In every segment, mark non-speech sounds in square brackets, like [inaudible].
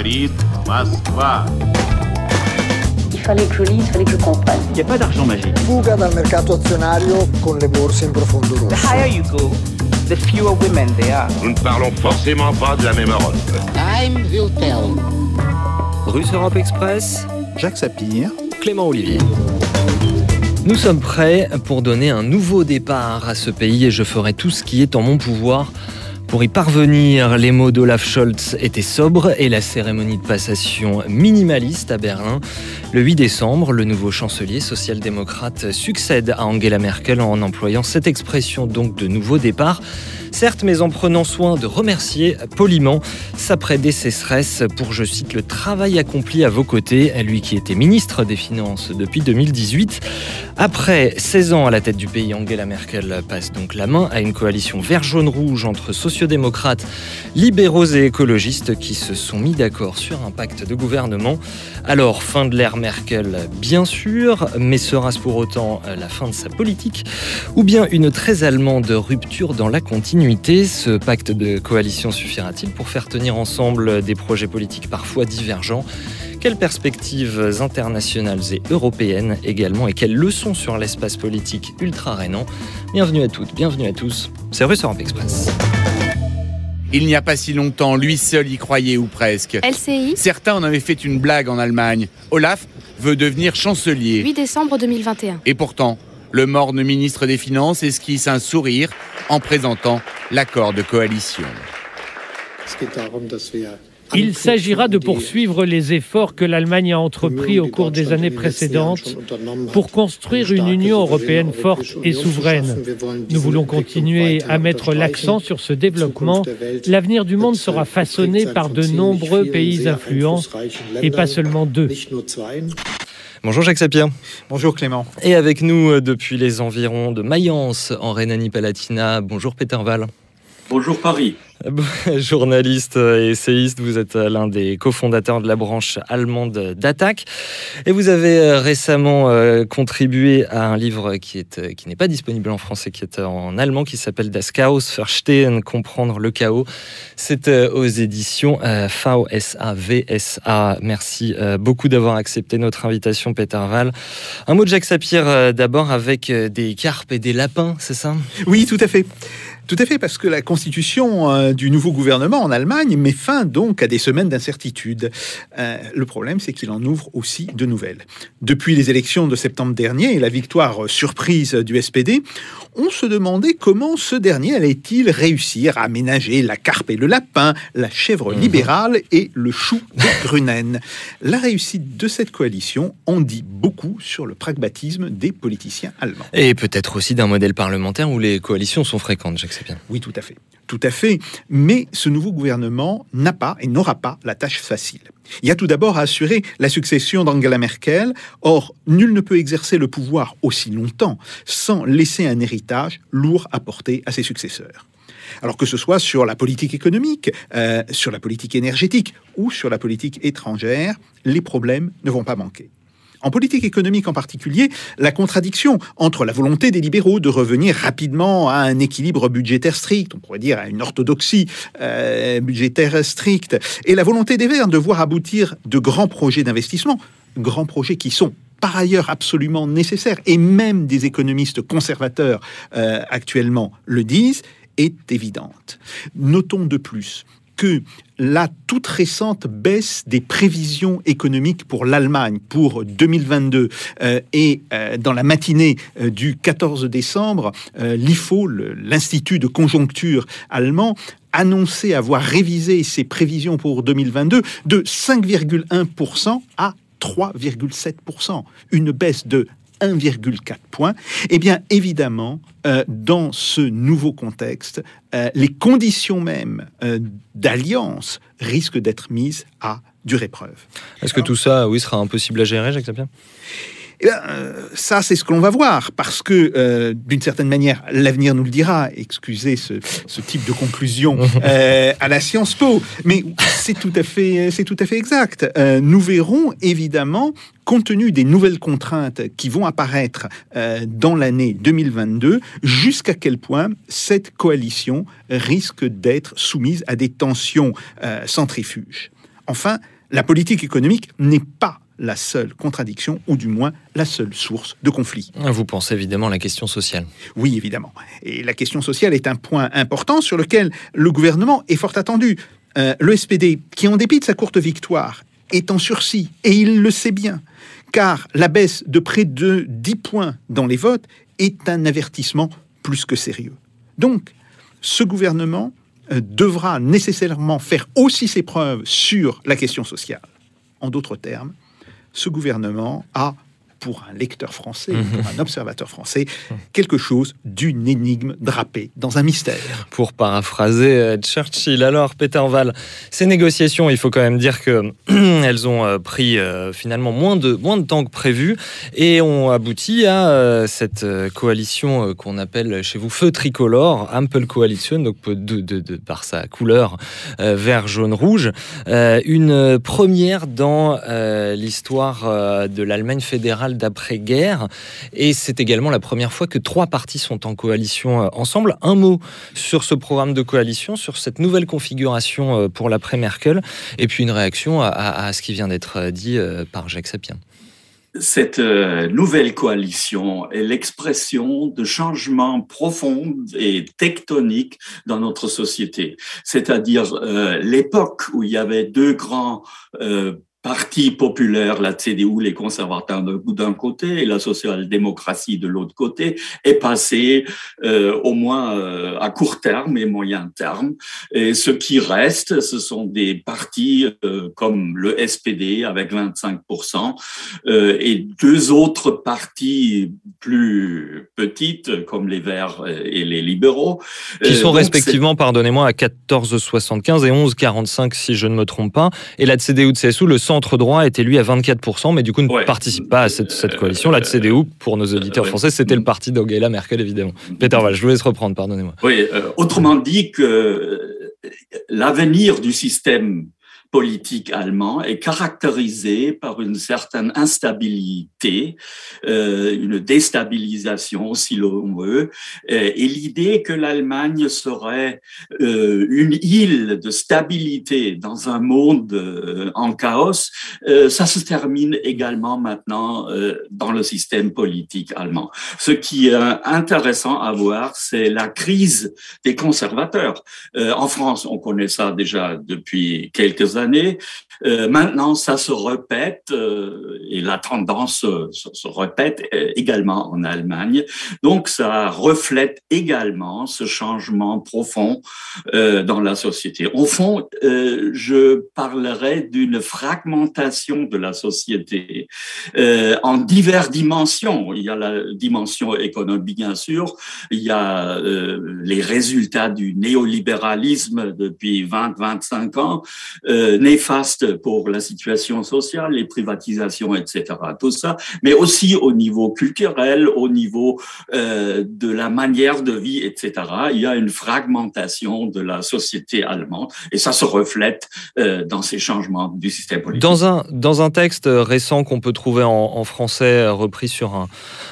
говорит Москва. Il fallait que je lise, il fallait que je comprenne. Il n'y a pas d'argent magique. Fuga dal mercato azionario con le borse in profondo rosso. higher you go, the fewer women there are. Nous ne parlons forcément pas de la même Europe. Time will tell. Russe Europe Express, Jacques Sapir, Clément Olivier. Nous sommes prêts pour donner un nouveau départ à ce pays et je ferai tout ce qui est en mon pouvoir pour y parvenir. Les mots d'Olaf Scholz étaient sobres et la cérémonie de passation minimaliste à Berlin. Le 8 décembre, le nouveau chancelier social-démocrate succède à Angela Merkel en employant cette expression donc de nouveau départ. Certes, mais en prenant soin de remercier poliment sa prédécesseresse pour, je cite, le travail accompli à vos côtés, lui qui était ministre des Finances depuis 2018. Après 16 ans à la tête du pays, Angela Merkel passe donc la main à une coalition vert-jaune-rouge entre sociodémocrates, libéraux et écologistes qui se sont mis d'accord sur un pacte de gouvernement. Alors, fin de l'ère Merkel, bien sûr, mais sera-ce pour autant la fin de sa politique ou bien une très allemande rupture dans la continuité Ce pacte de coalition suffira-t-il pour faire tenir ensemble des projets politiques parfois divergents? Quelles perspectives internationales et européennes également? Et quelles leçons sur l'espace politique ultra-rhénan? Bienvenue à toutes, bienvenue à tous, c'est Russe Europe Express. Il n'y a pas si longtemps, lui seul y croyait ou presque. LCI Certains en avaient fait une blague en Allemagne. Olaf veut devenir chancelier. 8 décembre 2021. Et pourtant, le morne ministre des Finances esquisse un sourire en présentant l'accord de coalition. Il s'agira de poursuivre les efforts que l'Allemagne a entrepris au cours des années précédentes pour construire une Union européenne forte et souveraine. Nous voulons continuer à mettre l'accent sur ce développement. L'avenir du monde sera façonné par de nombreux pays influents et pas seulement deux. Bonjour Jacques Sapir. Bonjour Clément. Et avec nous depuis les environs de Mayence en Rhénanie-Palatinat, bonjour Peter Val. Bonjour Paris. [laughs] Journaliste et essayiste, vous êtes l'un des cofondateurs de la branche allemande d'Attaque et vous avez récemment contribué à un livre qui est qui n'est pas disponible en français, qui est en allemand, qui s'appelle Das Chaos verstehen, comprendre le chaos. C'est aux éditions VSA VSA. Merci beaucoup d'avoir accepté notre invitation, Peter Val. Un mot de Jacques Sapir d'abord avec des carpes et des lapins, c'est ça? Oui, tout à fait. Tout à fait, parce que la constitution euh, du nouveau gouvernement en Allemagne met fin donc à des semaines d'incertitude. Euh, le problème, c'est qu'il en ouvre aussi de nouvelles. Depuis les élections de septembre dernier et la victoire surprise du SPD, on se demandait comment ce dernier allait-il réussir à ménager la carpe et le lapin, la chèvre libérale et le chou de Grunen. La réussite de cette coalition en dit beaucoup sur le pragmatisme des politiciens allemands. Et peut-être aussi d'un modèle parlementaire où les coalitions sont fréquentes, Oui, tout à fait. Tout à fait. Mais ce nouveau gouvernement n'a pas et n'aura pas la tâche facile. Il y a tout d'abord à assurer la succession d'Angela Merkel. Or, nul ne peut exercer le pouvoir aussi longtemps sans laisser un héritage lourd à porter à ses successeurs. Alors que ce soit sur la politique économique, euh, sur la politique énergétique ou sur la politique étrangère, les problèmes ne vont pas manquer. En politique économique en particulier, la contradiction entre la volonté des libéraux de revenir rapidement à un équilibre budgétaire strict, on pourrait dire à une orthodoxie euh, budgétaire stricte, et la volonté des Verts de voir aboutir de grands projets d'investissement, grands projets qui sont par ailleurs absolument nécessaires, et même des économistes conservateurs euh, actuellement le disent, est évidente. Notons de plus que la toute récente baisse des prévisions économiques pour l'Allemagne pour 2022 euh, et euh, dans la matinée euh, du 14 décembre, l'IFO, l'Institut de conjoncture allemand, annonçait avoir révisé ses prévisions pour 2022 de 5,1% à 3,7%, une baisse de 1,4 points, eh bien évidemment, euh, dans ce nouveau contexte, euh, les conditions même euh, d'alliance risquent d'être mises à dure épreuve. Est-ce que tout ça, oui, sera impossible à gérer, Jacques Sapien? Eh bien, ça, c'est ce que l'on va voir, parce que, euh, d'une certaine manière, l'avenir nous le dira. Excusez ce, ce type de conclusion [laughs] euh, à la Sciences Po, mais c'est tout à fait, c'est tout à fait exact. Euh, nous verrons évidemment, compte tenu des nouvelles contraintes qui vont apparaître dans l'année 2022, jusqu'à quel point cette coalition risque d'être soumise à des tensions centrifuges. Enfin, la politique économique n'est pas la seule contradiction, ou du moins la seule source de conflit. Vous pensez évidemment à la question sociale. Oui, évidemment. Et la question sociale est un point important sur lequel le gouvernement est fort attendu. Euh, le SPD, qui en dépit de sa courte victoire, est en sursis, et il le sait bien, car la baisse de près de 10 points dans les votes est un avertissement plus que sérieux. Donc, ce gouvernement euh, devra nécessairement faire aussi ses preuves sur la question sociale. En d'autres termes, ce gouvernement a pour un lecteur français, pour un observateur français, quelque chose d'une énigme drapée dans un mystère. Pour paraphraser euh, Churchill, alors Peter Val, ces négociations, il faut quand même dire que [clears throat] elles ont euh, pris euh, finalement moins de, moins de temps que prévu et ont abouti à cette coalition qu'on appelle chez vous feu tricolore, Ample Coalition, donc de, de, par sa couleur vert, jaune, rouge, une première dans l'histoire de l'Allemagne fédérale d'après-guerre. Et c'est également la première fois que trois partis sont en coalition euh, ensemble. Un mot sur ce programme de coalition, sur cette nouvelle configuration euh, pour l'après-Merkel, et puis une réaction à, ce qui vient d'être euh, dit par Jacques Sapien. Cette nouvelle coalition est l'expression de changements profonds et tectoniques dans notre société. C'est-à-dire l'époque où il y avait deux grands parti populaire, la CDU, les conservateurs d'un côté et la social-démocratie de l'autre côté, est passé euh, au moins euh, à court terme et moyen terme. Et ce qui reste, ce sont des partis euh, comme le SPD avec 25% et deux autres partis plus petites comme les Verts et les libéraux. Qui sont respectivement, pardonnez-moi, à 14,75 et 11,45 si je ne me trompe pas. Et la CDU de CSU, le centre droit était lui à 24%, mais du coup ne participe pas à cette, cette coalition. La CDU, pour nos auditeurs français, c'était le parti d'Angela Merkel, évidemment. Peter Val, je vous laisse reprendre, pardonnez-moi. Oui, euh, autrement dit que euh, l'avenir du système politique allemand est caractérisé par une certaine instabilité, euh, une déstabilisation, si l'on veut, et, l'idée que l'Allemagne serait euh, une île de stabilité dans un monde euh, en chaos, euh, ça se termine également maintenant euh, dans le système politique allemand. Ce qui est intéressant à voir, c'est la crise des conservateurs. en France, on connaît ça déjà depuis quelques années Euh, maintenant, ça se répète euh, et la tendance se, répète euh, également en Allemagne. Donc, ça reflète également ce changement profond dans la société. Au fond, je parlerai d'une fragmentation de la société en diverses dimensions. Il y a la dimension économique, bien sûr. Il y a les résultats du néolibéralisme depuis 20-25 ans néfaste pour la situation sociale, les privatisations, etc. Tout ça, mais aussi au niveau culturel, au niveau euh, de la manière de vie, etc. Il y a une fragmentation de la société allemande et ça se reflète euh, dans ces changements du système politique. Dans un, dans un texte récent qu'on peut trouver en, français, repris sur un,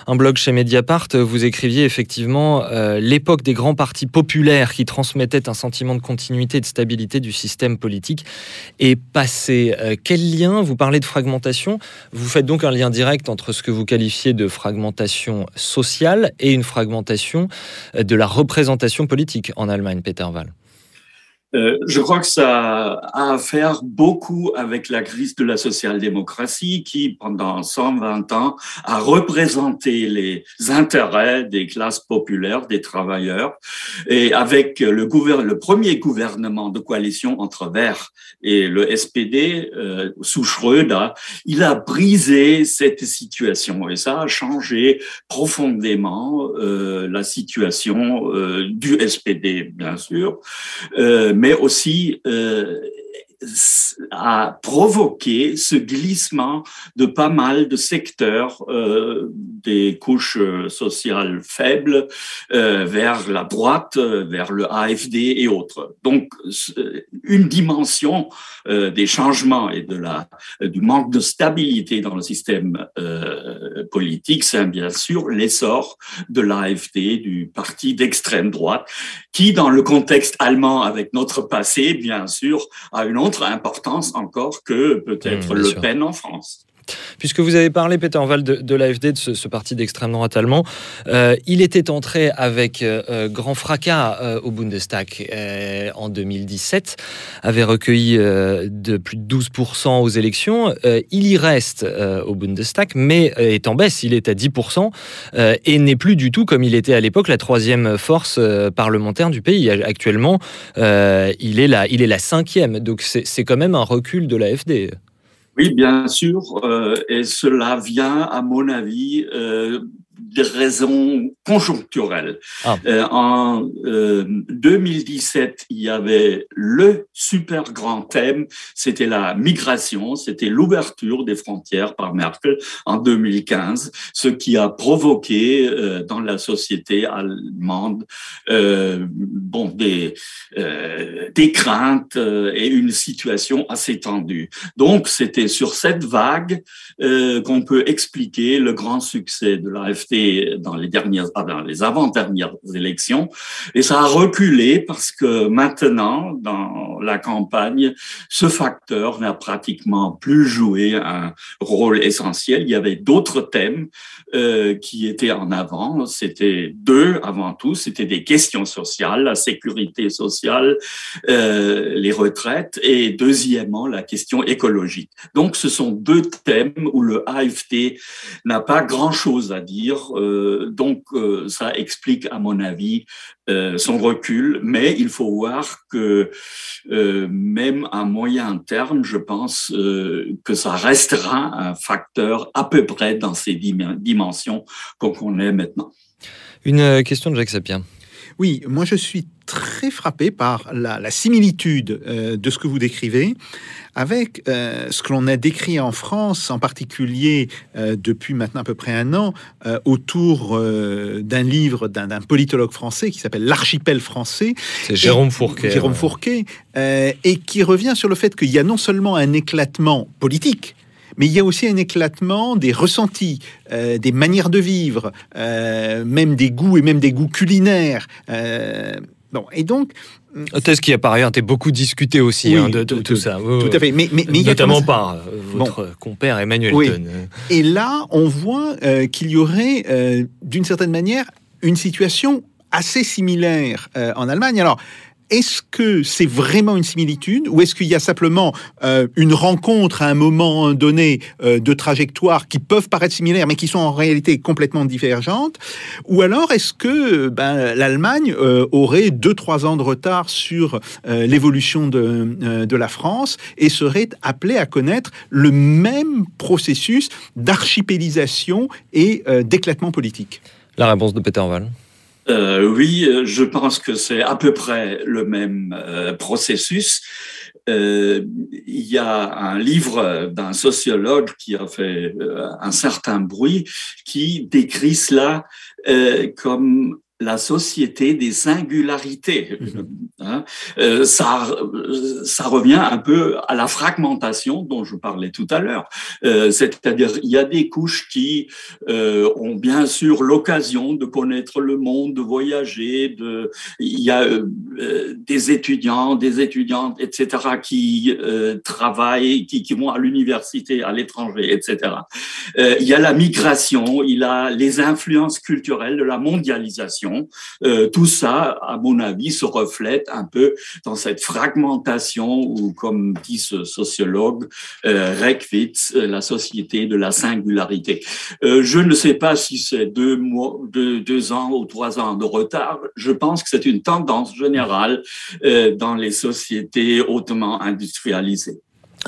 un, blog chez Mediapart, vous écriviez effectivement euh, l'époque des grands partis populaires qui transmettaient un sentiment de continuité et de stabilité du système politique est passé. Euh, quel lien, vous parlez de fragmentation, vous faites donc un lien direct entre ce que vous qualifiez de fragmentation sociale et une fragmentation euh, de la représentation politique en Allemagne, Peter Wall euh, je crois que ça a à faire beaucoup avec la crise de la social-démocratie qui, pendant 120 ans, a représenté les intérêts des classes populaires, des travailleurs. Et avec le, le premier gouvernement de coalition entre Verts et le SPD, euh, sous Schröder, il a brisé cette situation et ça a changé profondément euh, la situation euh, du SPD, bien sûr. Euh, mais aussi euh, a provoqué ce glissement de pas mal de secteurs euh, des couches sociales faibles vers la droite, vers le AFD et autres. Donc, une dimension des changements et de la, du manque de stabilité dans le système politique, c'est bien sûr l'essor de l'AFD, du parti d'extrême droite, qui, dans le contexte allemand avec notre passé, bien sûr, a une autre importance encore que peut-être Mmh, Le sûr. Pen en France. Puisque vous avez parlé, Peter Val, de, l'AFD, de ce, parti d'extrême droite allemand, euh, il était entré avec euh, grand fracas euh, au Bundestag euh, en 2017, avait recueilli euh, de plus de 12% aux élections. Euh, il y reste euh, au Bundestag, mais euh, est en baisse, il est à 10% euh, et n'est plus du tout, comme il était à l'époque, la troisième force euh, parlementaire du pays. Actuellement, euh, il, est la, il est la cinquième, donc c'est quand même un recul de l'AFD. Oui, bien sûr, euh, et cela vient, à mon avis, euh, des raisons conjoncturelles. Ah. Euh, en euh, 2017, il y avait le super grand thème, c'était la migration, c'était l'ouverture des frontières par Merkel en 2015, ce qui a provoqué euh, dans la société allemande euh, bon, des, euh, des craintes euh, et une situation assez tendue. Donc, c'était sur cette vague euh, qu'on peut expliquer le grand succès de dans ah, dans les avant-dernières élections. Et ça a reculé parce que maintenant, dans la campagne, ce facteur n'a pratiquement plus joué un rôle essentiel. Il y avait d'autres thèmes euh, qui étaient en avant. C'était deux avant tout. C'était des questions sociales, la sécurité sociale, euh, les retraites et deuxièmement la question écologique. Donc ce sont deux thèmes où le AFD n'a pas grand-chose à dire. Euh, donc euh, ça explique à mon avis euh, son recul, mais il faut voir que euh, même à moyen terme, je pense euh, que ça restera un facteur à peu près dans ces dim- dimensions qu'on connaît maintenant. Une question de Jacques Sapien. Oui, moi je suis très frappé par la, la similitude euh, de ce que vous décrivez avec euh, ce que l'on a décrit en France, en particulier euh, depuis maintenant à peu près un an, euh, autour d'un livre d'un politologue français qui s'appelle L'archipel français, C'est Jérôme Fourquet. Jérôme Fourquet, et qui revient sur le fait qu'il y a non seulement un éclatement politique, mais il y a aussi un éclatement des ressentis, euh, des manières de vivre, euh, même des goûts et même des goûts culinaires. Euh, bon, et donc, Thèse qui a par ailleurs été beaucoup discutée aussi Oui, hein, de, de tout- tout ça. Tout à fait. Mais, Notamment par euh, votre compère Emmanuel Oui. Ton. Et là, on voit euh, qu'il y aurait, euh, d'une certaine manière, une situation assez similaire euh, en Allemagne. Alors, est-ce que c'est vraiment une similitude ou est-ce qu'il y a simplement euh, une rencontre à un moment donné euh, de trajectoires qui peuvent paraître similaires mais qui sont en réalité complètement divergentes? Ou alors est-ce que ben, l'Allemagne euh, aurait deux trois ans de retard sur l'évolution de, de la France et serait appelée à connaître le même processus d'archipélisation et d'éclatement politique? La réponse de Peter Val. Euh, oui, euh, je pense que c'est à peu près le même euh, processus. Il y a un livre d'un sociologue qui a fait un certain bruit qui décrit cela comme la société des singularités. Hein, euh, ça, euh, ça revient un peu à la fragmentation dont je parlais tout à l'heure. Euh, C'est-à-dire, il y a des couches qui euh, ont bien sûr l'occasion de connaître le monde, de voyager. De, il y a euh, euh, des étudiants, des étudiantes, etc., qui euh, travaillent, qui, qui vont à l'université, à l'étranger, etc. Euh, il y a la migration, il y a les influences culturelles de la mondialisation. Euh, tout ça, à mon avis, se reflète un peu dans cette fragmentation ou, comme dit ce sociologue, euh, Reckwitz, euh, la société de la singularité. Euh, je ne sais pas si c'est deux mois, deux, deux ans ou trois ans de retard. Je pense que c'est une tendance générale euh, dans les sociétés hautement industrialisées.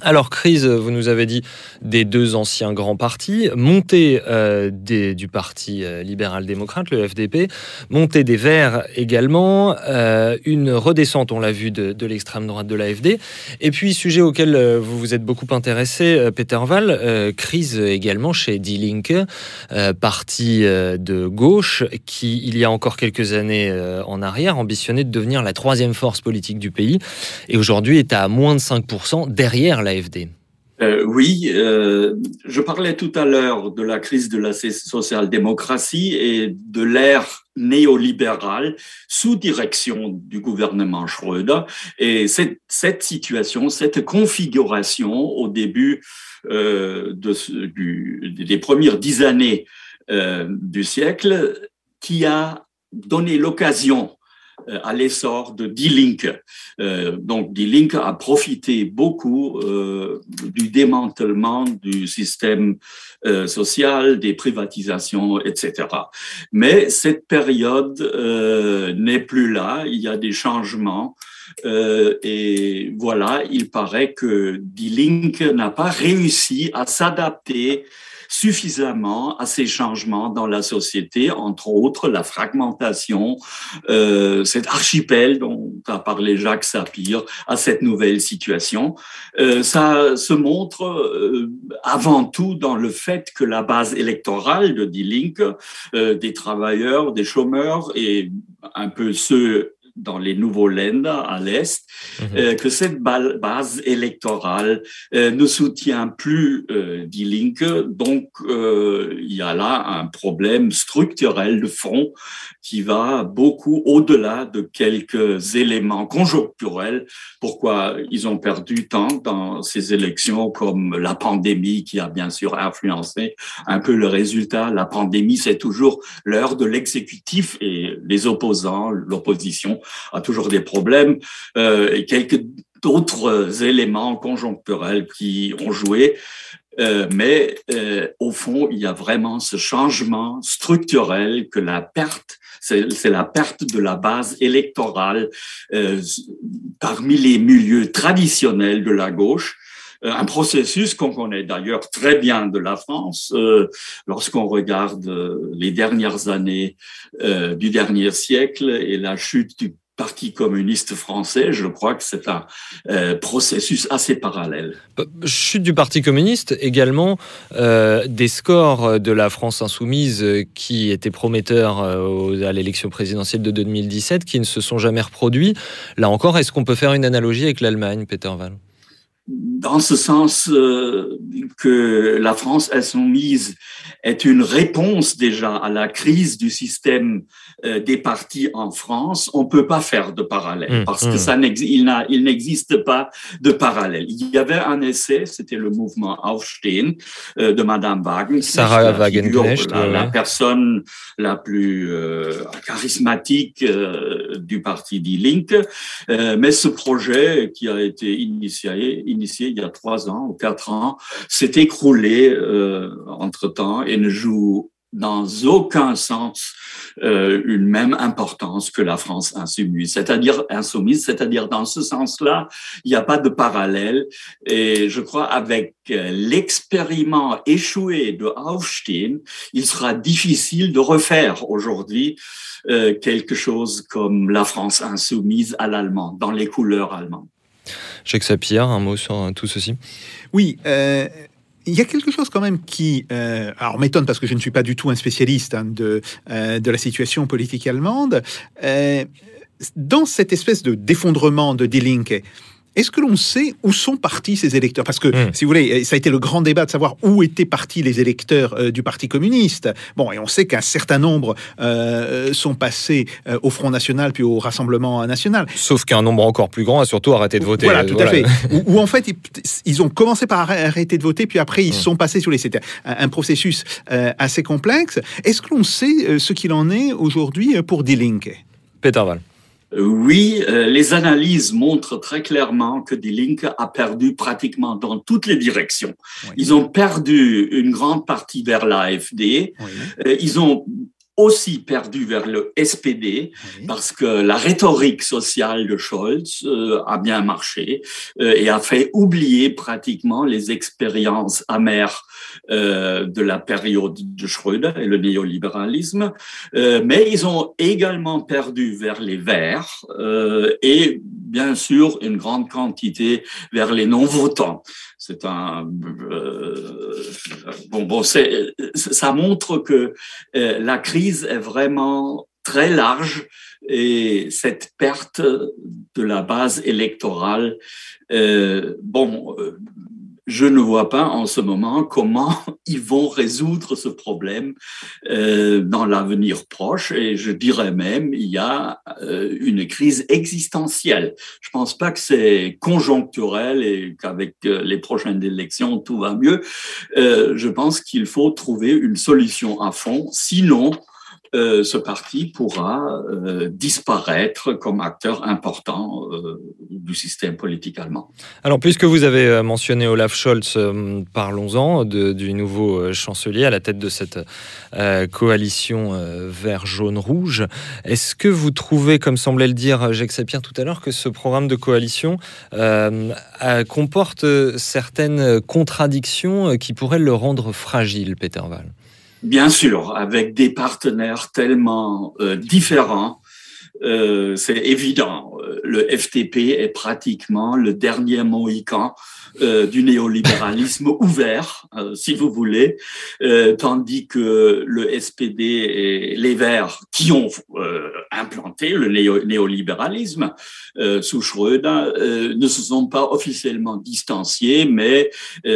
Alors, crise, vous nous avez dit, des deux anciens grands partis, montée euh, du Parti euh, libéral-démocrate, le FDP, montée des Verts également, euh, une redescente, on l'a vu, de, l'extrême droite de l'AFD. Et puis, sujet auquel vous vous êtes beaucoup intéressé, Peter euh, crise également chez Die Linke, parti de gauche qui, il y a encore quelques années en arrière, ambitionnait de devenir la troisième force politique du pays et aujourd'hui est à moins de 5% derrière l'AFD. Euh, oui, euh, je parlais tout à l'heure de la crise de la social-démocratie et de l'ère néolibérale sous direction du gouvernement Schröder. Et cette, cette situation, cette configuration au début euh, des premières dix années du siècle, qui a donné l'occasion à l'essor de Die Linke. Euh, donc, Die Linke a profité beaucoup euh, du démantèlement du système euh, social, des privatisations, etc. Mais cette période euh, n'est plus là. Il y a des changements. Euh, et voilà, il paraît que Die Linke n'a pas réussi à s'adapter suffisamment à ces changements dans la société, entre autres la fragmentation, euh, cet archipel dont a parlé Jacques Sapir, à cette nouvelle situation. Euh, ça se montre euh, avant tout dans le fait que la base électorale de Die Linke, des travailleurs, des chômeurs et un peu ceux dans les nouveaux Länder à l'Est, euh, que cette ba- base électorale euh, ne soutient plus euh, Die Linke. Donc, il y a là un problème structurel de fond qui va beaucoup au-delà de quelques éléments conjoncturels. Pourquoi ils ont perdu tant dans ces élections comme la pandémie qui a bien sûr influencé un peu le résultat. La pandémie, c'est toujours l'heure de l'exécutif et les opposants, l'opposition a toujours des problèmes euh, et quelques d'autres éléments conjoncturels qui ont joué. Euh, mais euh, au fond, il y a vraiment ce changement structurel que la perte, c'est c'est la perte de la base électorale euh, parmi les milieux traditionnels de la gauche. Euh, Un processus qu'on connaît d'ailleurs très bien de la France euh, lorsqu'on regarde euh, les dernières années du dernier siècle et la chute du Parti communiste français, je crois que c'est un processus assez parallèle. Chute du Parti communiste, également des scores de la France insoumise qui étaient prometteurs à l'élection présidentielle de 2017, qui ne se sont jamais reproduits. Là encore, est-ce qu'on peut faire une analogie avec l'Allemagne, Peter Val dans ce sens euh, que la France insoumise est une réponse déjà à la crise du système des partis en France, on peut pas faire de parallèle Mmh, parce mmh. que ça n'ex- il n'a- il n'existe pas de parallèle. Il y avait un essai, c'était le mouvement Aufstehen euh, de Madame Wagenknecht, Sarah la Wagenknecht, la, personne la plus euh, charismatique euh, du parti Die Linke. Euh, mais ce projet qui a été initié, initié il y a trois ans ou quatre ans s'est écroulé euh, entre-temps et ne joue dans aucun sens euh, une même importance que la France insoumise, c'est-à-dire insoumise, c'est-à-dire dans ce sens-là, il n'y a pas de parallèle. Et je crois avec euh, l'expériment échoué de Aufstehen, il sera difficile de refaire aujourd'hui euh, quelque chose comme la France insoumise à l'allemand, dans les couleurs allemandes. Jacques Sapir, un mot sur tout ceci? Oui, euh, il y a quelque chose quand même qui, euh, alors m'étonne parce que je ne suis pas du tout un spécialiste hein, de, euh, de la situation politique allemande. Euh, dans cette espèce de d'effondrement de Die est-ce que l'on sait où sont partis ces électeurs? Parce que, Mm. si vous voulez, ça a été le grand débat de savoir où étaient partis les électeurs euh, du Parti communiste. Bon, et on sait qu'un certain nombre euh, sont passés euh, au Front National puis au Rassemblement National. Sauf qu'un nombre encore plus grand a surtout arrêté de voter. Voilà, tout à fait. [laughs] Où, en fait, ils, ils ont commencé par arrê- arrêter de voter, puis après, ils Mm. sont passés sur les. C'était un, un processus assez complexe. Est-ce que l'on sait ce qu'il en est aujourd'hui pour Die Linke Peter Val. Oui, euh, les analyses montrent très clairement que Die Linke a perdu pratiquement dans toutes les directions. Oui. Ils ont perdu une grande partie vers l'AFD. Oui. Euh, Ils ont aussi perdu vers le SPD parce que la rhétorique sociale de Scholz euh, a bien marché euh, et a fait oublier pratiquement les expériences amères euh, de la période de Schröder et le néolibéralisme. mais ils ont également perdu vers les Verts et bien sûr une grande quantité vers les non-votants c'est un bon bon c'est ça montre que la crise est vraiment très large et cette perte de la base électorale, euh, bon, euh, je ne vois pas en ce moment comment [laughs] ils vont résoudre ce problème euh, dans l'avenir proche. Et je dirais même, il y a euh, une crise existentielle. Je pense pas que c'est conjoncturel et qu'avec euh, les prochaines élections, tout va mieux. Je pense qu'il faut trouver une solution à fond. Sinon, euh, ce parti pourra euh, disparaître comme acteur important euh, du système politique allemand. Alors, puisque vous avez mentionné Olaf Scholz, parlons-en du nouveau chancelier à la tête de cette coalition vert-jaune-rouge. Est-ce que vous trouvez, comme semblait le dire Jacques Sapir tout à l'heure, que ce programme de coalition comporte certaines contradictions qui pourraient le rendre fragile, Peter Wall Bien sûr, avec des partenaires tellement euh, différents, euh, c'est évident. Le FTP est pratiquement le dernier mohican euh, du néolibéralisme [laughs] ouvert, euh, si vous voulez, euh, tandis que le SPD et les Verts, qui ont implanté le néolibéralisme sous Schröder, ne se sont pas officiellement distanciés, mais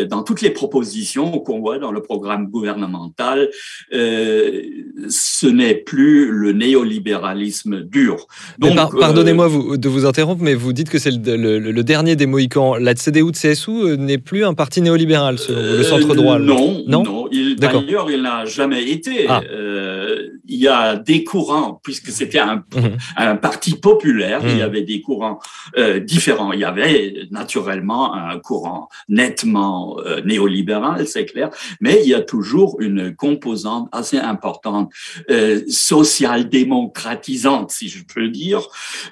dans toutes les propositions qu'on voit dans le programme gouvernemental, ce n'est plus le néolibéralisme dur. Pardonnez-moi de vous interrompre, mais vous dites que c'est le, dernier des Mohicans. La CDU de CSU euh, n'est plus un parti néolibéral, selon le centre droit. non, non, non. D'ailleurs, il n'a jamais été. Ah. Euh, il y a des courants, puisque c'était un, mhm. un, parti populaire, il y mhm. avait des courants euh, différents. Il y avait naturellement un courant nettement euh, néolibéral, c'est clair, mais il y a toujours une composante assez importante euh, social-démocratisante, si je peux dire.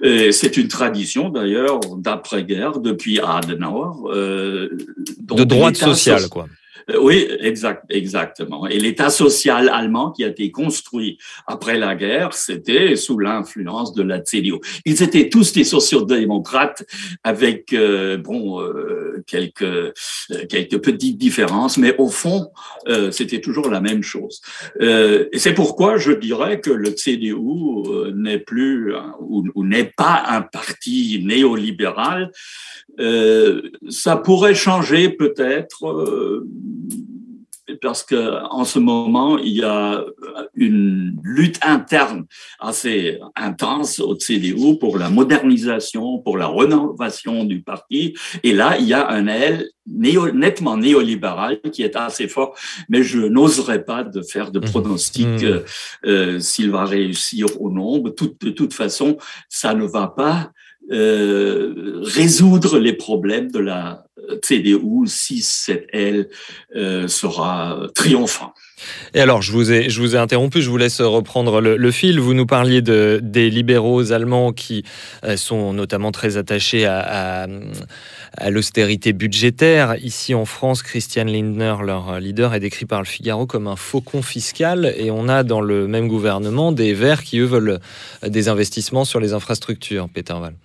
Euh, c'est une tradition d'ailleurs d'après-guerre, depuis Adenauer. Euh, de droite sociale, quoi. Euh, oui, exact, exactement. Et l'État social allemand qui a été construit après la guerre, c'était sous l'influence de la CDU. Ils étaient tous des sociodémocrates avec euh, bon euh, quelques euh, quelques petites différences, mais au fond, euh, c'était toujours la même chose. et c'est pourquoi je dirais que le CDU n'est plus ou, ou n'est pas un parti néolibéral. Ça pourrait changer peut-être parce que en ce moment, il y a une lutte interne assez intense au CDU pour la modernisation, pour la rénovation du parti. Et là, il y a un aile nettement néolibéral qui est assez fort, mais je n'oserais pas de faire de mmh. pronostics mmh. euh, euh, s'il va réussir ou non. De toute, de toute façon, ça ne va pas euh, résoudre les problèmes de la CDU si cette aile euh, sera triomphante. Et alors, je vous ai, je vous ai interrompu, je vous laisse reprendre le, fil. Vous nous parliez de, des libéraux allemands qui euh, sont notamment très attachés à, l'austérité budgétaire. Ici en France, Christian Lindner, leur leader, est décrit par le Figaro comme un faucon fiscal. Et on a dans le même gouvernement des Verts qui, eux, veulent des investissements sur les infrastructures. Peter Wall.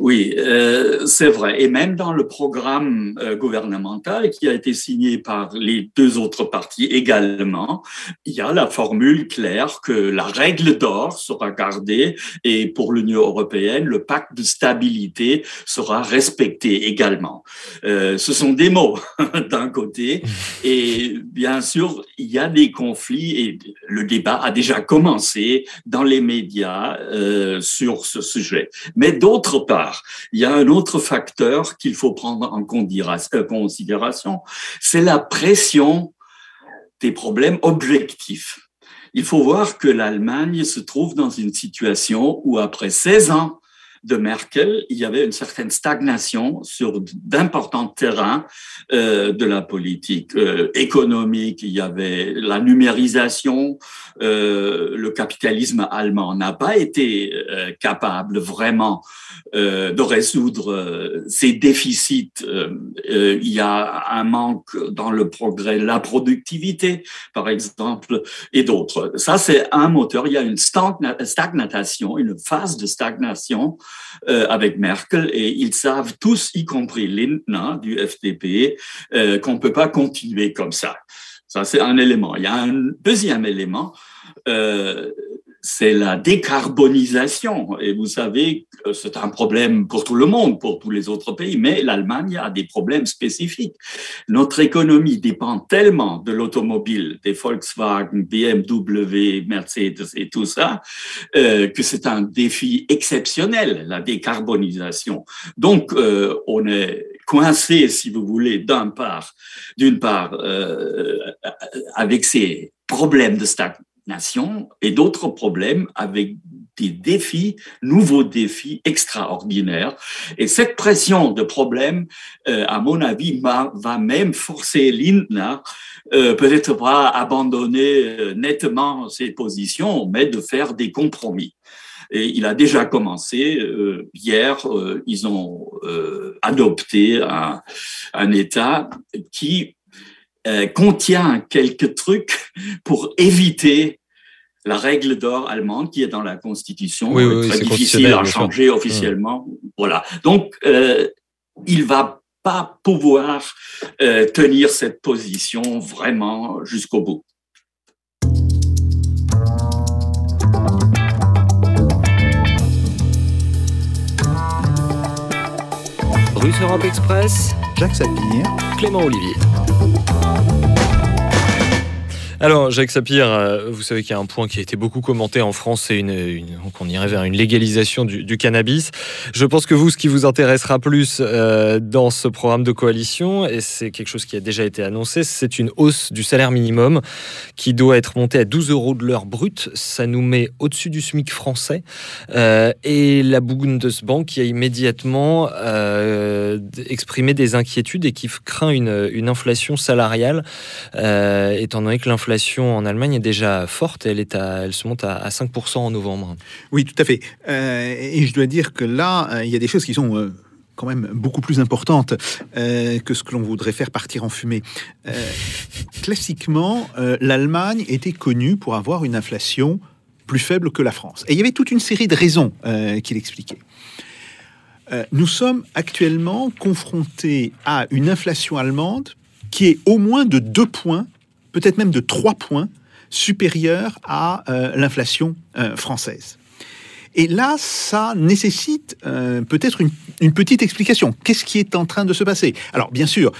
Oui, euh, c'est vrai. Et même dans le programme euh, gouvernemental qui a été signé par les deux autres partis également, il y a la formule claire que la règle d'or sera gardée et pour l'Union européenne, le pacte de stabilité sera respecté également. Euh, ce sont des mots [laughs] d'un côté et bien sûr, il y a des conflits et le débat a déjà commencé dans les médias euh, sur ce sujet. Mais d'autre part, il y a un autre facteur qu'il faut prendre en euh, considération, c'est la pression des problèmes objectifs. Il faut voir que l'Allemagne se trouve dans une situation où après 16 ans de Merkel, il y avait une certaine stagnation sur d'importants terrains euh, de la politique euh, économique. Il y avait la numérisation. Euh, le capitalisme allemand n'a pas été euh, capable vraiment euh, de résoudre ses déficits. il y a un manque dans le progrès, la productivité, par exemple, et d'autres. Ça, c'est un moteur. Il y a une stagnation, une phase de stagnation euh, avec Merkel et ils savent tous, y compris Lindner du FDP, euh, qu'on ne peut pas continuer comme ça. Ça, c'est un élément. Il y a un deuxième élément. Euh, c'est la décarbonisation. Et vous savez, c'est un problème pour tout le monde, pour tous les autres pays, mais l'Allemagne a des problèmes spécifiques. Notre économie dépend tellement de l'automobile, des Volkswagen, BMW, Mercedes et tout ça, euh, que c'est un défi exceptionnel, la décarbonisation. Donc, euh, on est coincé, si vous voulez, d'un part, d'une part, euh, avec ces problèmes de stagnation et d'autres problèmes avec des défis, nouveaux défis extraordinaires. Et cette pression de problèmes, euh, à mon avis, va, même forcer Lindner, euh, peut-être pas abandonner euh, nettement ses positions, mais de faire des compromis. Et il a déjà commencé. Hier, ils ont adopté un, un État qui contient quelques trucs pour éviter la règle d'or allemande qui est dans la Constitution, oui, très difficile à changer officiellement. Mmh. Voilà. Donc, euh, il va pas pouvoir euh, tenir cette position vraiment jusqu'au bout. Russe Europe Express, Jacques Sapir, Clément Olivier. Alors, Jacques Sapir, euh, vous savez qu'il y a un point qui a été beaucoup commenté en France, c'est une, une, qu'on irait vers une légalisation du, cannabis. Je pense que vous, ce qui vous intéressera plus euh, dans ce programme de coalition, et c'est quelque chose qui a déjà été annoncé, c'est une hausse du salaire minimum qui doit être montée à 12 euros de l'heure brute. Ça nous met au-dessus du SMIC français. Euh, et la Bundesbank qui a immédiatement exprimé des inquiétudes et qui craint une, une inflation salariale, étant donné que l'inflation en Allemagne est déjà forte. Elle, est à, elle se monte à, à 5% en novembre. Oui, tout à fait. Euh, et je dois dire que là, euh, il y a des choses qui sont... Euh, quand même beaucoup plus importantes que ce que l'on voudrait faire partir en fumée. Euh, classiquement, l'Allemagne était connue pour avoir une inflation plus faible que la France. Et il y avait toute une série de raisons qu'il expliquait. nous sommes actuellement confrontés à une inflation allemande qui est au moins de deux points peut-être même de 3 points supérieur à euh, l'inflation euh, française. Et là, ça nécessite euh, peut-être une, une, petite explication. Qu'est-ce qui est en train de se passer? Alors, bien sûr,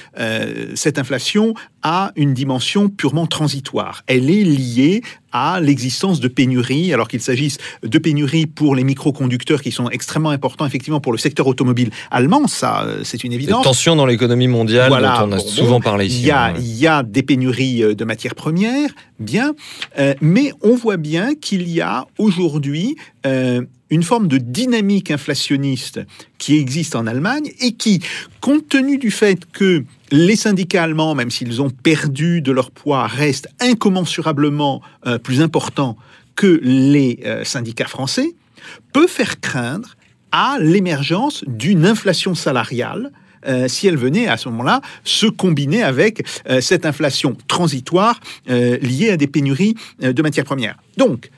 cette inflation a une dimension purement transitoire. Elle est liée à l'existence de pénuries, alors qu'il s'agisse de pénuries pour les microconducteurs qui sont extrêmement importants effectivement pour le secteur automobile allemand, ça c'est une évidence. Tension dans l'économie mondiale voilà, dont on a bon, souvent parlé ici. Il y, a, ouais. il y a des pénuries de matières premières, bien, euh, mais on voit bien qu'il y a aujourd'hui euh, une forme de dynamique inflationniste qui existe en Allemagne et qui, compte tenu du fait que les syndicats allemands, même s'ils ont perdu de leur poids, restent incommensurablement euh, plus importants que les euh, syndicats français, peut faire craindre à l'émergence d'une inflation salariale euh, si elle venait à ce moment-là se combiner avec cette inflation transitoire liée à des pénuries de matières premières. Donc,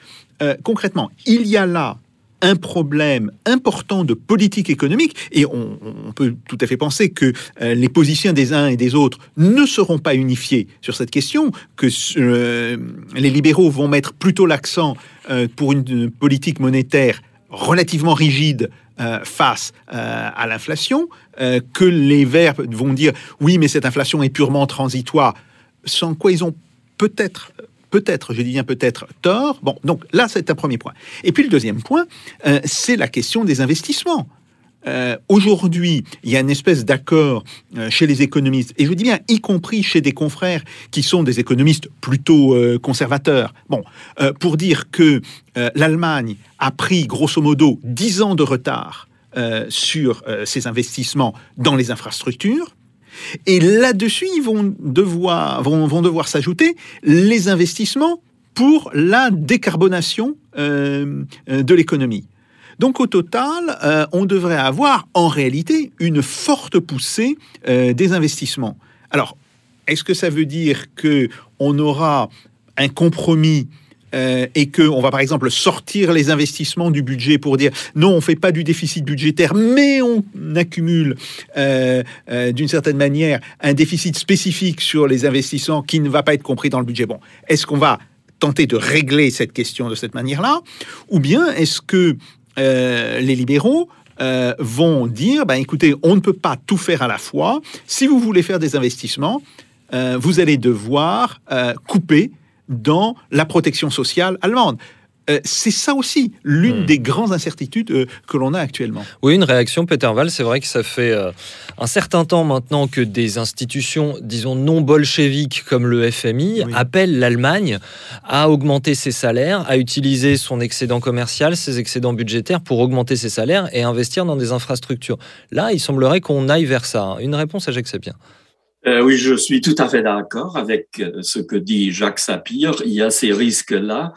concrètement, il y a là un problème important de politique économique, et on, peut tout à fait penser que euh, les positions des uns et des autres ne seront pas unifiées sur cette question, que euh, les libéraux vont mettre plutôt l'accent euh, pour une politique monétaire relativement rigide face à l'inflation, que les Verts vont dire oui, mais cette inflation est purement transitoire, sans quoi ils ont peut-être peut-être, je dis bien peut-être, tort. Bon, donc là, c'est un premier point. Et puis le deuxième point, euh, c'est la question des investissements. Euh, Aujourd'hui, il y a une espèce d'accord euh, chez les économistes, et je dis bien y compris chez des confrères qui sont des économistes plutôt conservateurs, bon, pour dire que l'Allemagne a pris grosso modo 10 ans de retard sur ces investissements dans les infrastructures. Et là-dessus, ils vont devoir, vont, vont devoir s'ajouter les investissements pour la décarbonation euh, euh, de l'économie. Donc au total, euh, on devrait avoir en réalité une forte poussée des investissements. Alors, est-ce que ça veut dire que on aura un compromis euh, et que on va par exemple sortir les investissements du budget pour dire non, on fait pas du déficit budgétaire, mais on accumule euh, euh, d'une certaine manière un déficit spécifique sur les investissements qui ne va pas être compris dans le budget. Bon, est-ce qu'on va tenter de régler cette question de cette manière-là, ou bien est-ce que les libéraux vont dire, ben, écoutez, on ne peut pas tout faire à la fois. Si vous voulez faire des investissements, vous allez devoir couper dans la protection sociale allemande. Euh, c'est ça aussi l'une Hmm. des grandes incertitudes euh, que l'on a actuellement. Oui, une réaction, Peter Val. C'est vrai que ça fait euh, un certain temps maintenant que des institutions, disons, non bolcheviques comme le FMI, Oui. appellent l'Allemagne à augmenter ses salaires, à utiliser son excédent commercial, ses excédents budgétaires pour augmenter ses salaires et investir dans des infrastructures. Là, il semblerait qu'on aille vers ça. Une réponse à Jacques Sapien. Euh, oui, je suis tout à fait d'accord avec euh, ce que dit Jacques Sapir. Il y a ces risques-là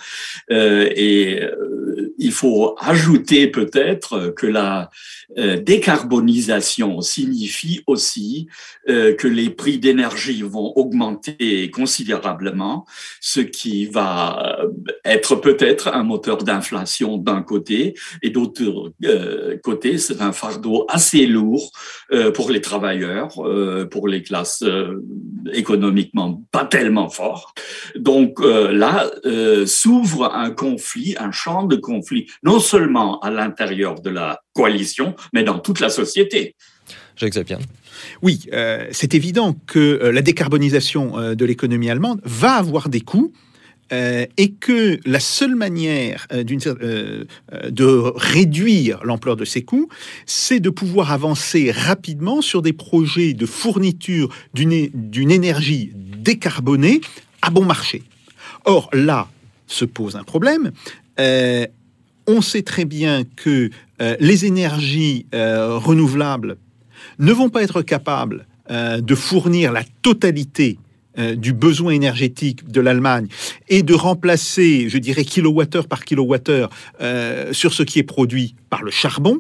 euh, et euh, il faut ajouter peut-être que la décarbonisation signifie aussi que les prix d'énergie vont augmenter considérablement, ce qui va être peut-être un moteur d'inflation d'un côté et d'autre côté, c'est un fardeau assez lourd pour les travailleurs, pour les classes euh, économiquement pas tellement fortes. Donc euh, là euh, s'ouvre un conflit, un champ de conflit, non seulement à l'intérieur de la coalition, mais dans toute la société. Jacques Sapien. Oui, euh, c'est évident que la décarbonisation de l'économie allemande va avoir des coûts. Euh, et que la seule manière euh, euh, de réduire l'ampleur de ces coûts, c'est de pouvoir avancer rapidement sur des projets de fourniture d'une énergie décarbonée à bon marché. Or, là se pose un problème. On sait très bien que les énergies renouvelables ne vont pas être capables de fournir la totalité euh, du besoin énergétique de l'Allemagne et de remplacer, je dirais, kilowattheure par kilowattheure euh, sur ce qui est produit par le charbon.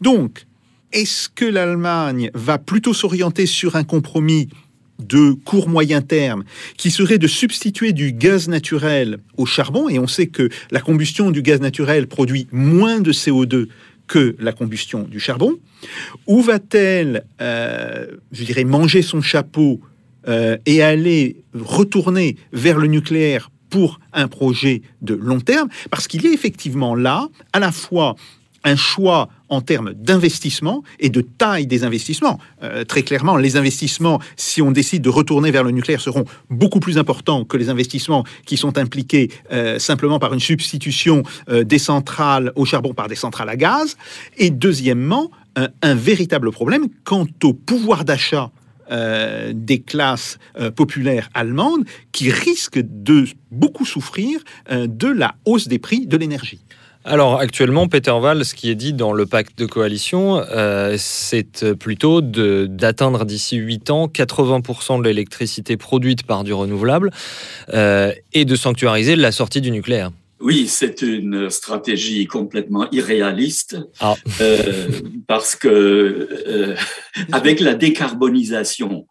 Donc, est-ce que l'Allemagne va plutôt s'orienter sur un compromis de court moyen terme qui serait de substituer du gaz naturel au charbon? Et on sait que la combustion du gaz naturel produit moins de CO2 que la combustion du charbon Ou va-t-elle, euh, je dirais, manger son chapeau euh, et aller retourner vers le nucléaire pour un projet de long terme Parce qu'il y a effectivement là, à la fois un choix en termes d'investissement et de taille des investissements. Euh, très clairement, les investissements, si on décide de retourner vers le nucléaire, seront beaucoup plus importants que les investissements qui sont impliqués euh, simplement par une substitution des centrales au charbon par des centrales à gaz. Et deuxièmement, un véritable problème quant au pouvoir d'achat euh, des classes euh, populaires allemandes qui risquent de beaucoup souffrir euh, de la hausse des prix de l'énergie. Alors actuellement, Peter Val, ce qui est dit dans le pacte de coalition, c'est plutôt d'atteindre d'ici 8 ans 80% de l'électricité produite par du renouvelable et de sanctuariser la sortie du nucléaire. Oui, c'est une stratégie complètement irréaliste Ah. euh, parce que euh, [laughs] avec la décarbonisation,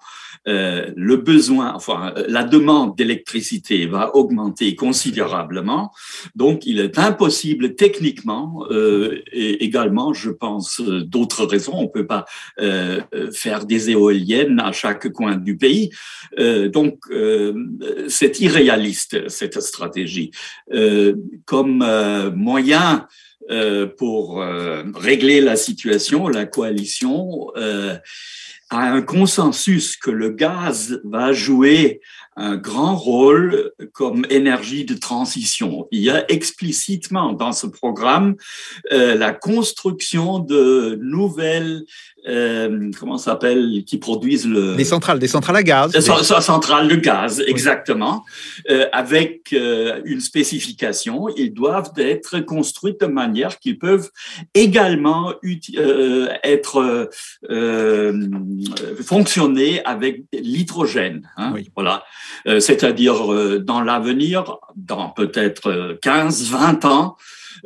euh, le besoin, enfin la demande d'électricité va augmenter considérablement. Donc, il est impossible techniquement euh, et également, je pense, euh, d'autres raisons. On peut pas euh, faire des éoliennes à chaque coin du pays. Euh, donc, euh, c'est irréaliste cette stratégie euh, comme euh, moyen euh, pour euh, régler la situation, la coalition a un consensus que le gaz va jouer un grand rôle comme énergie de transition. Il y a explicitement dans ce programme euh, la construction de nouvelles euh, comment s'appelle, qui produisent le... Des centrales, des centrales à gaz. Des centrales de gaz, exactement, euh, avec euh, une spécification. Ils doivent être construits de manière qu'ils peuvent également euh, être euh, fonctionner avec l'hydrogène. Hein, Oui. Voilà, c'est-à-dire euh, dans l'avenir, dans peut-être 15, 20 ans,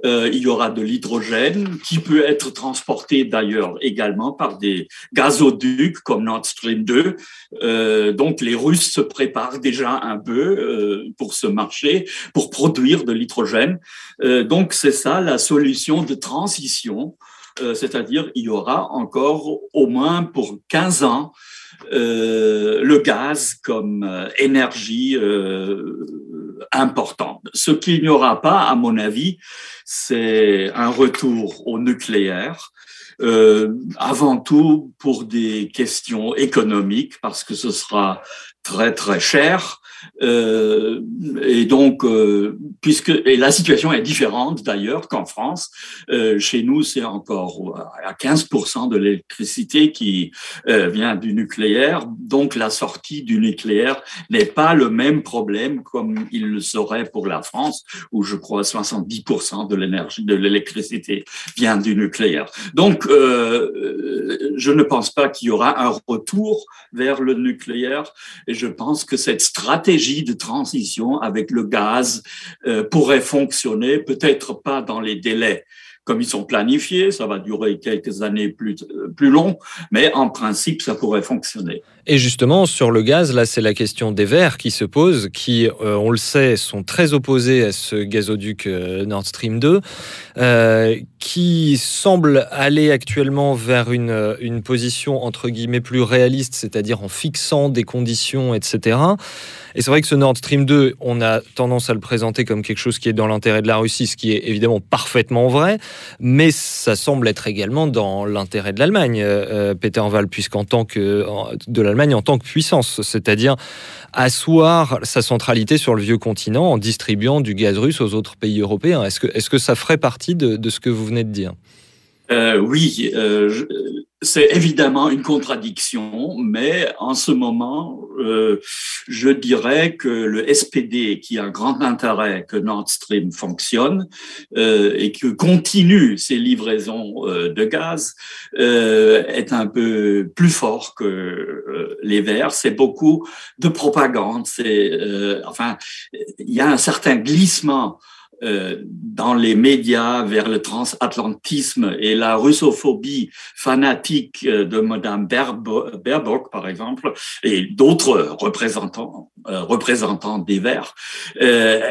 euh, il y aura de l'hydrogène qui peut être transporté d'ailleurs également par des gazoducs comme Nord Stream 2. Euh, donc les Russes se préparent déjà un peu euh, pour ce marché, pour produire de l'hydrogène. Euh, donc c'est ça la solution de transition, Euh, c'est-à-dire il y aura encore au moins pour 15 ans euh, le gaz comme euh, énergie euh, importante. Ce qu'il n'y aura pas, à mon avis, c'est un retour au nucléaire. Euh, avant tout pour des questions économiques, parce que ce sera très très cher. Euh, et donc, euh, puisque et la situation est différente d'ailleurs qu'en France, euh, chez nous c'est encore à 15% de l'électricité qui euh, vient du nucléaire. Donc la sortie du nucléaire n'est pas le même problème comme il le serait pour la France, où je crois 70% de l'énergie de l'électricité vient du nucléaire. Donc euh, je ne pense pas qu'il y aura un retour vers le nucléaire et je pense que cette stratégie de transition avec le gaz euh, pourrait fonctionner, peut-être pas dans les délais comme ils sont planifiés, ça va durer quelques années plus, plus long, mais en principe, ça pourrait fonctionner. Et justement, sur le gaz, là, c'est la question des Verts qui se pose, qui, euh, on le sait, sont très opposés à ce gazoduc euh, Nord Stream 2, euh, qui semble aller actuellement vers une, euh, une position, entre guillemets, plus réaliste, c'est-à-dire en fixant des conditions, etc. Et c'est vrai que ce Nord Stream 2, on a tendance à le présenter comme quelque chose qui est dans l'intérêt de la Russie, ce qui est évidemment parfaitement vrai, mais ça semble être également dans l'intérêt de l'Allemagne, euh, Peter Wall, puisqu'en tant que de l'Allemagne en tant que puissance, c'est-à-dire asseoir sa centralité sur le vieux continent en distribuant du gaz russe aux autres pays européens. Est-ce que, est-ce que ça ferait partie de, de ce que vous de dire euh, Oui, euh, c'est évidemment une contradiction, mais en ce moment, euh, je dirais que le SPD, qui a un grand intérêt que Nord Stream fonctionne et que continue ses livraisons de gaz, est un peu plus fort que les Verts. C'est beaucoup de propagande. C'est enfin, il y a un certain glissement euh, dans les médias vers le transatlantisme et la russophobie fanatique de Madame Baerbock, par exemple, et d'autres représentants, euh, représentants des Verts, euh,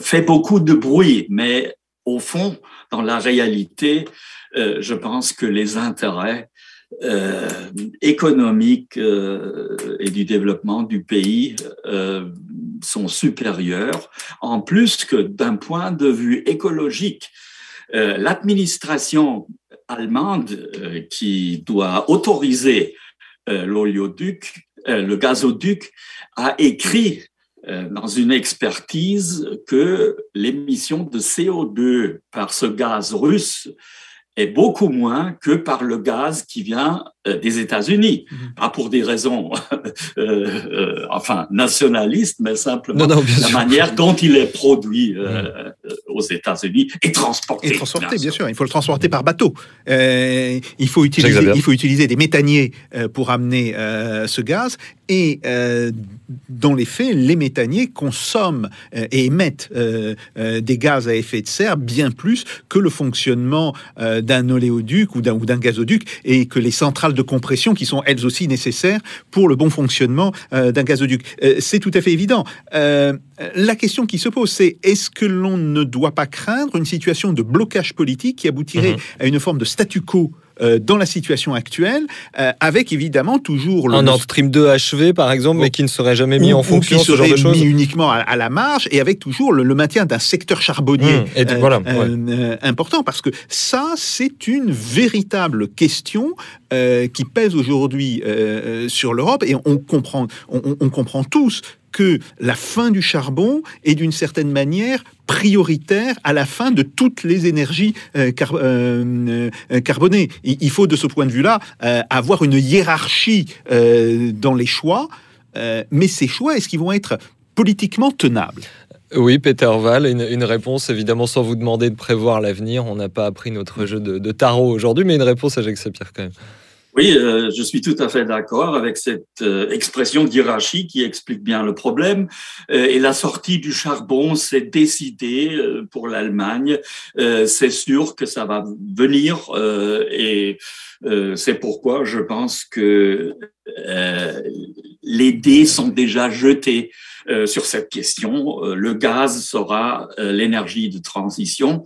fait beaucoup de bruit, mais au fond, dans la réalité, euh, je pense que les intérêts euh, économiques euh, et du développement du pays euh, sont supérieurs, en plus que d'un point de vue écologique, euh, l'administration allemande qui doit autoriser l'oléoduc, le gazoduc, a écrit dans une expertise que l'émission de CO2 par ce gaz russe est beaucoup moins que par le gaz qui vient euh, des États-Unis, mmh. pas pour des raisons, [laughs] euh, euh, enfin nationalistes, mais simplement non, non, la sûr. manière dont il est produit euh, mmh. aux États-Unis et transporté. Et transporté, bien, bien sûr. sûr. Il faut le transporter par bateau. Euh, il faut utiliser, il faut utiliser des méthaniers pour amener euh, ce gaz. Et euh, dans les faits, les méthaniers consomment euh, et émettent euh, des gaz à effet de serre bien plus que le fonctionnement euh, d'un oléoduc ou d'un gazoduc et que les centrales de compression qui sont elles aussi nécessaires pour le bon fonctionnement euh, d'un gazoduc. Euh, c'est tout à fait évident. Euh, la question qui se pose, c'est est-ce que l'on ne doit pas craindre une situation de blocage politique qui aboutirait mmh. à une forme de statu quo euh, dans la situation actuelle, euh, avec évidemment toujours le un Nord Stream 2 achevé par exemple, mais qui ne serait jamais mis ou, en fonction, qui ce genre de choses. mis uniquement à, à, la marge, et avec toujours le, le maintien d'un secteur charbonnier mmh, et euh, voilà, ouais. important, parce que ça, c'est une véritable question qui pèse aujourd'hui sur l'Europe, et on comprend, on, on comprend tous que la fin du charbon est d'une certaine manière prioritaire à la fin de toutes les énergies euh, euh, euh, carbonées. Il, faut de ce point de vue-là avoir une hiérarchie dans les choix, mais ces choix, est-ce qu'ils vont être politiquement tenables? Oui, Peter Val, une, réponse évidemment sans vous demander de prévoir l'avenir. On n'a pas appris notre jeu de, tarot aujourd'hui, mais une réponse à Jacques Sapir quand même. Oui, euh, je suis tout à fait d'accord avec cette euh, expression d'hierarchie qui explique bien le problème. Euh, et la sortie du charbon, c'est décidé pour l'Allemagne. c'est sûr que ça va venir et c'est pourquoi je pense que les dés sont déjà jetés sur cette question. le gaz sera l'énergie de transition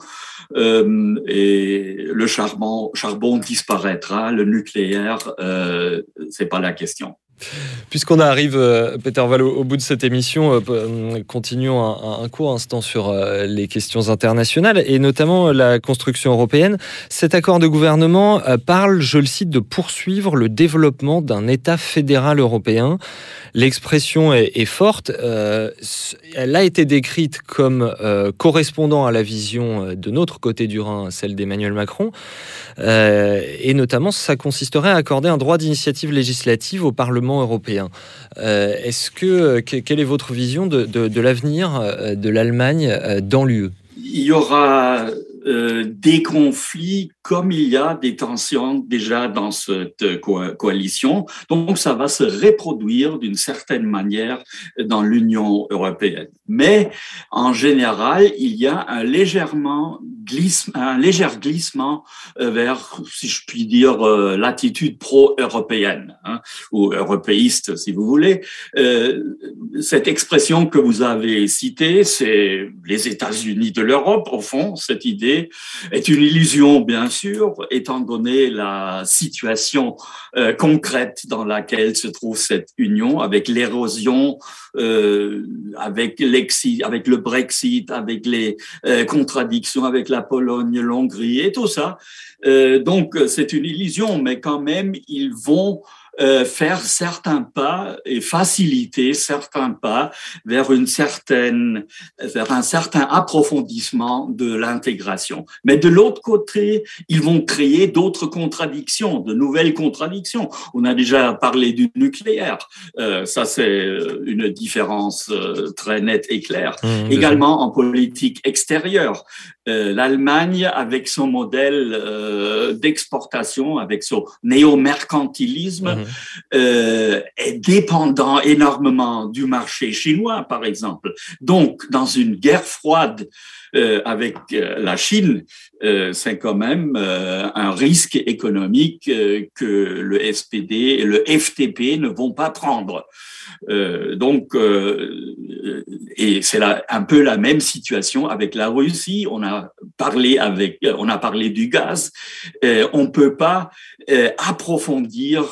et le charbon, charbon disparaîtra, le nucléaire, euh, c'est pas la question. Puisqu'on arrive, euh, Peter Val, au bout de cette émission, euh, euh, continuons un, court instant sur les questions internationales et notamment la construction européenne. Cet accord de gouvernement parle, je le cite, de poursuivre le développement d'un État fédéral européen. L'expression est, forte. elle a été décrite comme correspondant à la vision de notre côté du Rhin, celle d'Emmanuel Macron. et notamment, ça consisterait à accorder un droit d'initiative législative au Parlement européen. Euh, est-ce que, euh, quelle est votre vision de, l'avenir euh, de l'Allemagne dans l'UE Il y aura des conflits comme il y a des tensions déjà dans cette coalition. Donc, ça va se reproduire d'une certaine manière dans l'Union européenne. Mais, en général, il y a un légèrement un léger glissement euh, vers, si je puis dire, euh, l'attitude pro-européenne hein, ou européiste, si vous voulez. Euh, cette expression que vous avez citée, c'est les États-Unis de l'Europe, au fond. Cette idée est une illusion, bien sûr, étant donné la situation concrète dans laquelle se trouve cette union, avec l'érosion, avec, avec le Brexit, avec les contradictions avec la Pologne, l'Hongrie et tout ça. Euh, donc c'est une illusion, mais quand même, ils vont euh, faire certains pas et faciliter certains pas vers une certaine, vers un certain approfondissement de l'intégration. Mais de l'autre côté, ils vont créer d'autres contradictions, de nouvelles contradictions. On a déjà parlé du nucléaire. Euh, ça, c'est une différence euh, très nette et claire. Mmh, Également en politique extérieure. Euh, L'Allemagne, avec son modèle euh, d'exportation, avec son néo-mercantilisme, mmh. Euh, est dépendant énormément du marché chinois, par exemple. Donc, dans une guerre froide euh, avec euh, la Chine, c'est quand même un risque économique que le SPD et le FTP ne vont pas prendre. donc, et c'est un peu la même situation avec la Russie. On a parlé avec, on a parlé du gaz. on peut pas approfondir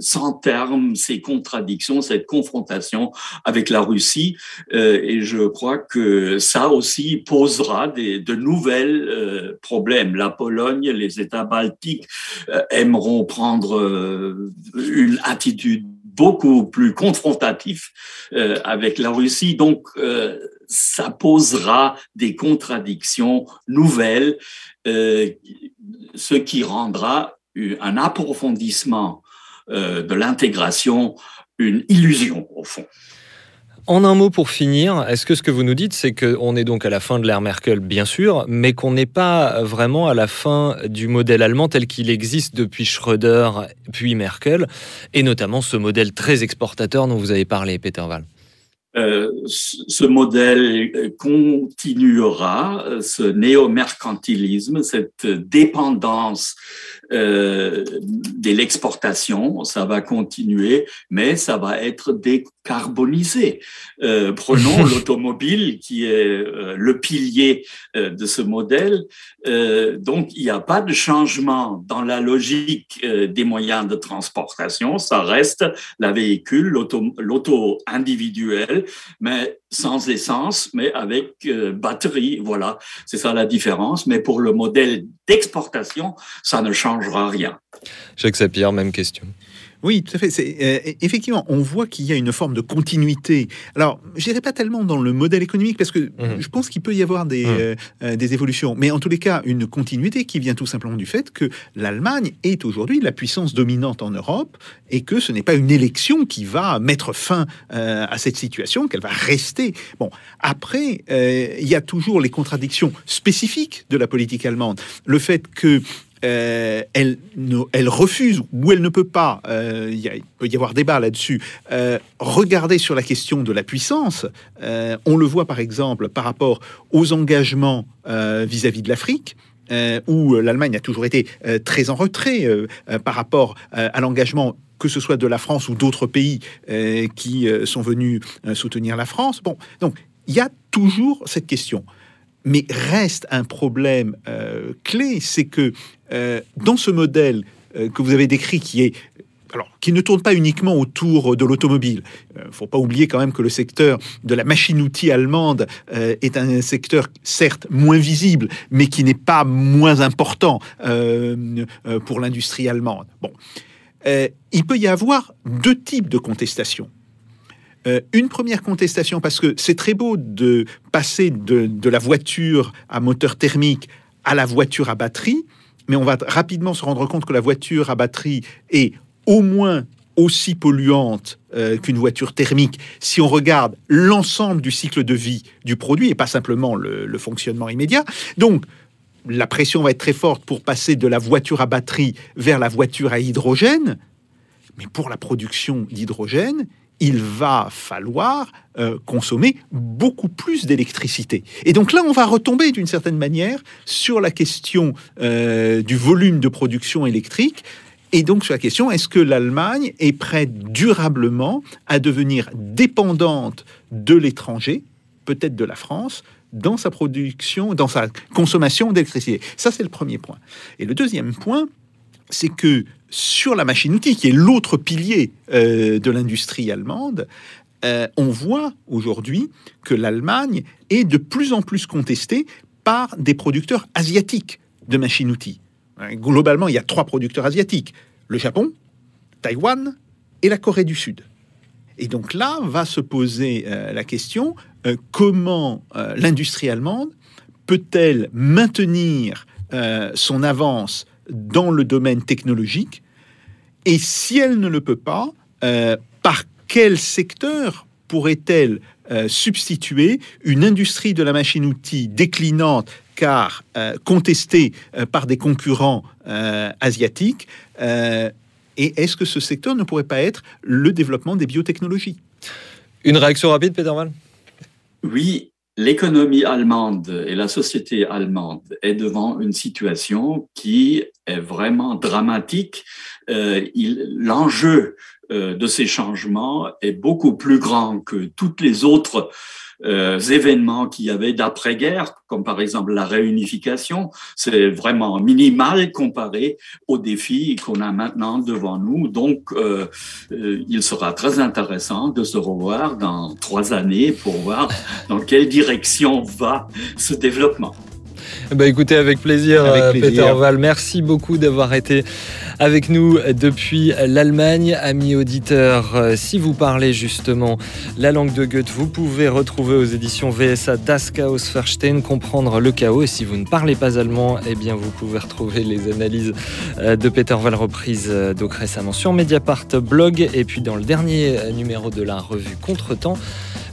sans terme ces contradictions, cette confrontation avec la Russie. Euh, et je crois que ça aussi posera des, de nouvelles euh, problèmes. La Pologne, les États baltiques euh, aimeront prendre une attitude beaucoup plus confrontative avec la Russie. Donc, ça posera des contradictions nouvelles, ce qui rendra un approfondissement euh, de l'intégration une illusion, au fond. En un mot pour finir, est-ce que ce que vous nous dites, c'est qu'on est donc à la fin de l'ère Merkel, bien sûr, mais qu'on n'est pas vraiment à la fin du modèle allemand tel qu'il existe depuis Schröder puis Merkel, et notamment ce modèle très exportateur dont vous avez parlé, Peter Wall euh, ce modèle continuera, ce néo-mercantilisme, cette dépendance euh, de l'exportation, ça va continuer, mais ça va être décarbonisé. Euh, prenons [laughs] l'automobile qui est euh, le pilier de ce modèle. Donc, il n'y a pas de changement dans la logique des moyens de transportation. Ça reste la véhicule, l'auto individuel, mais sans essence, mais avec batterie. Voilà, c'est ça la différence. Mais pour le modèle d'exportation, ça ne changera rien. Jacques Sapir, même question. Oui, tout à fait. Euh, effectivement, on voit qu'il y a une forme de continuité. Alors, je dirais pas tellement dans le modèle économique, parce que Mhm. je pense qu'il peut y avoir des, Mhm. euh, euh, des évolutions. Mais en tous les cas, une continuité qui vient tout simplement du fait que l'Allemagne est aujourd'hui la puissance dominante en Europe et que ce n'est pas une élection qui va mettre fin euh, à cette situation, qu'elle va rester. Bon, après, il y a toujours les contradictions spécifiques de la politique allemande. Le fait que euh, elle, refuse ou elle ne peut pas, euh, il peut y avoir débat là-dessus, euh, regarder sur la question de la puissance. On le voit par exemple par rapport aux engagements vis-à-vis de l'Afrique. où l'Allemagne a toujours été très en retrait par rapport à l'engagement que ce soit de la France ou d'autres pays qui sont venus soutenir la France. Bon, donc il y a toujours cette question. Mais reste un problème clé, c'est que euh, dans ce modèle euh, que vous avez décrit, qui est alors, qui ne tourne pas uniquement autour de l'automobile. Il ne faut pas oublier quand même que le secteur de la machine-outil allemande euh, est un secteur certes moins visible, mais qui n'est pas moins important euh, euh, pour l'industrie allemande. Bon, Euh, il peut y avoir deux types de contestations. Euh, une première contestation, parce que c'est très beau de passer de la voiture à moteur thermique à la voiture à batterie, mais on va rapidement se rendre compte que la voiture à batterie est au moins aussi polluante euh, qu'une voiture thermique si on regarde l'ensemble du cycle de vie du produit et pas simplement le, le fonctionnement immédiat. Donc, la pression va être très forte pour passer de la voiture à batterie vers la voiture à hydrogène. Mais pour la production d'hydrogène, il va falloir euh, consommer beaucoup plus d'électricité. Et donc là, on va retomber d'une certaine manière sur la question euh, du volume de production électrique. Et donc sur la question, est-ce que l'Allemagne est prête durablement à devenir dépendante de l'étranger, peut-être de la France, dans sa production, dans sa consommation d'électricité? Ça, c'est le premier point. Et le deuxième point, c'est que sur la machine-outil, qui est l'autre pilier euh, de l'industrie allemande, euh, on voit aujourd'hui que l'Allemagne est de plus en plus contestée par des producteurs asiatiques de machines-outils. Hein, Globalement, il y a trois producteurs asiatiques le Japon, Taïwan et la Corée du Sud. Et donc là va se poser euh, la question comment l'industrie allemande peut-elle maintenir son avance dans le domaine technologique Et si elle ne le peut pas, euh, par quel secteur pourrait-elle euh, substituer une industrie de la machine-outil déclinante car euh, contestée euh, par des concurrents euh, asiatiques euh, Et est-ce que ce secteur ne pourrait pas être le développement des biotechnologies? Une réaction rapide, Peter Val Oui, l'économie allemande et la société allemande est devant une situation qui est vraiment dramatique. Euh, L'enjeu de ces changements est beaucoup plus grand que toutes les autres euh, événements qu'il y avait d'après-guerre, comme par exemple la réunification. C'est vraiment minimal comparé aux défis qu'on a maintenant devant nous. Donc, euh, euh, il sera très intéressant de se revoir dans trois années pour voir dans quelle direction va ce développement. Bah écoutez, avec plaisir, Avec euh, plaisir. Peter Val. Merci beaucoup d'avoir été avec nous depuis l'Allemagne. Amis auditeurs, euh, si vous parlez justement la langue de Goethe, vous pouvez retrouver aux éditions VSA Das Chaos Verstehen, comprendre le chaos. Et si vous ne parlez pas allemand, eh bien vous pouvez retrouver les analyses euh, de Peter Val reprises donc récemment sur Mediapart blog et puis dans le dernier numéro de la revue Contretemps.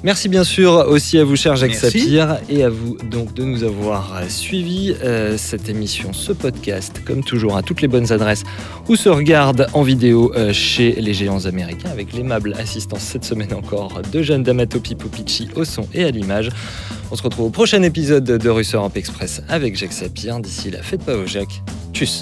Merci bien sûr aussi à vous, cher Jacques Merci. Sapir, et à vous donc de nous avoir euh, suivi euh, cette émission, ce podcast, comme toujours, à toutes les bonnes adresses où se regarde en vidéo euh, chez les géants américains, avec l'aimable assistance cette semaine encore de Jeanne D'Amato Pipopici au son et à l'image. On se retrouve au prochain épisode de Russe Europe Express avec Jacques Sapir. D'ici là, faites pas vos Jacques. Tchuss